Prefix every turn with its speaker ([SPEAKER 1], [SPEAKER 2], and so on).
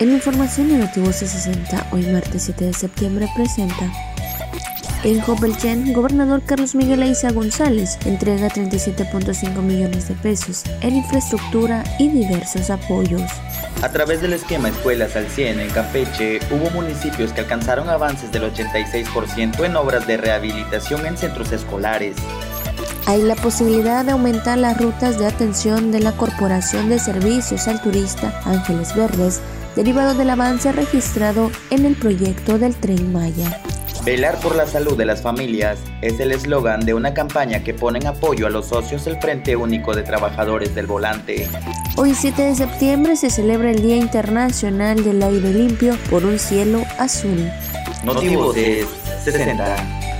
[SPEAKER 1] En información de Notivoce 60, hoy martes 7 de septiembre presenta en Copelchen, gobernador Carlos Miguel Aiza González entrega 37.5 millones de pesos en infraestructura y diversos apoyos.
[SPEAKER 2] A través del esquema Escuelas al 100 en Campeche, hubo municipios que alcanzaron avances del 86% en obras de rehabilitación en centros escolares.
[SPEAKER 1] Hay la posibilidad de aumentar las rutas de atención de la Corporación de Servicios al Turista Ángeles Verdes derivado del avance registrado en el proyecto del Tren Maya.
[SPEAKER 2] Velar por la salud de las familias es el eslogan de una campaña que pone en apoyo a los socios del Frente Único de Trabajadores del Volante.
[SPEAKER 1] Hoy 7 de septiembre se celebra el Día Internacional del Aire Limpio por un cielo azul.
[SPEAKER 2] Motivos de 60.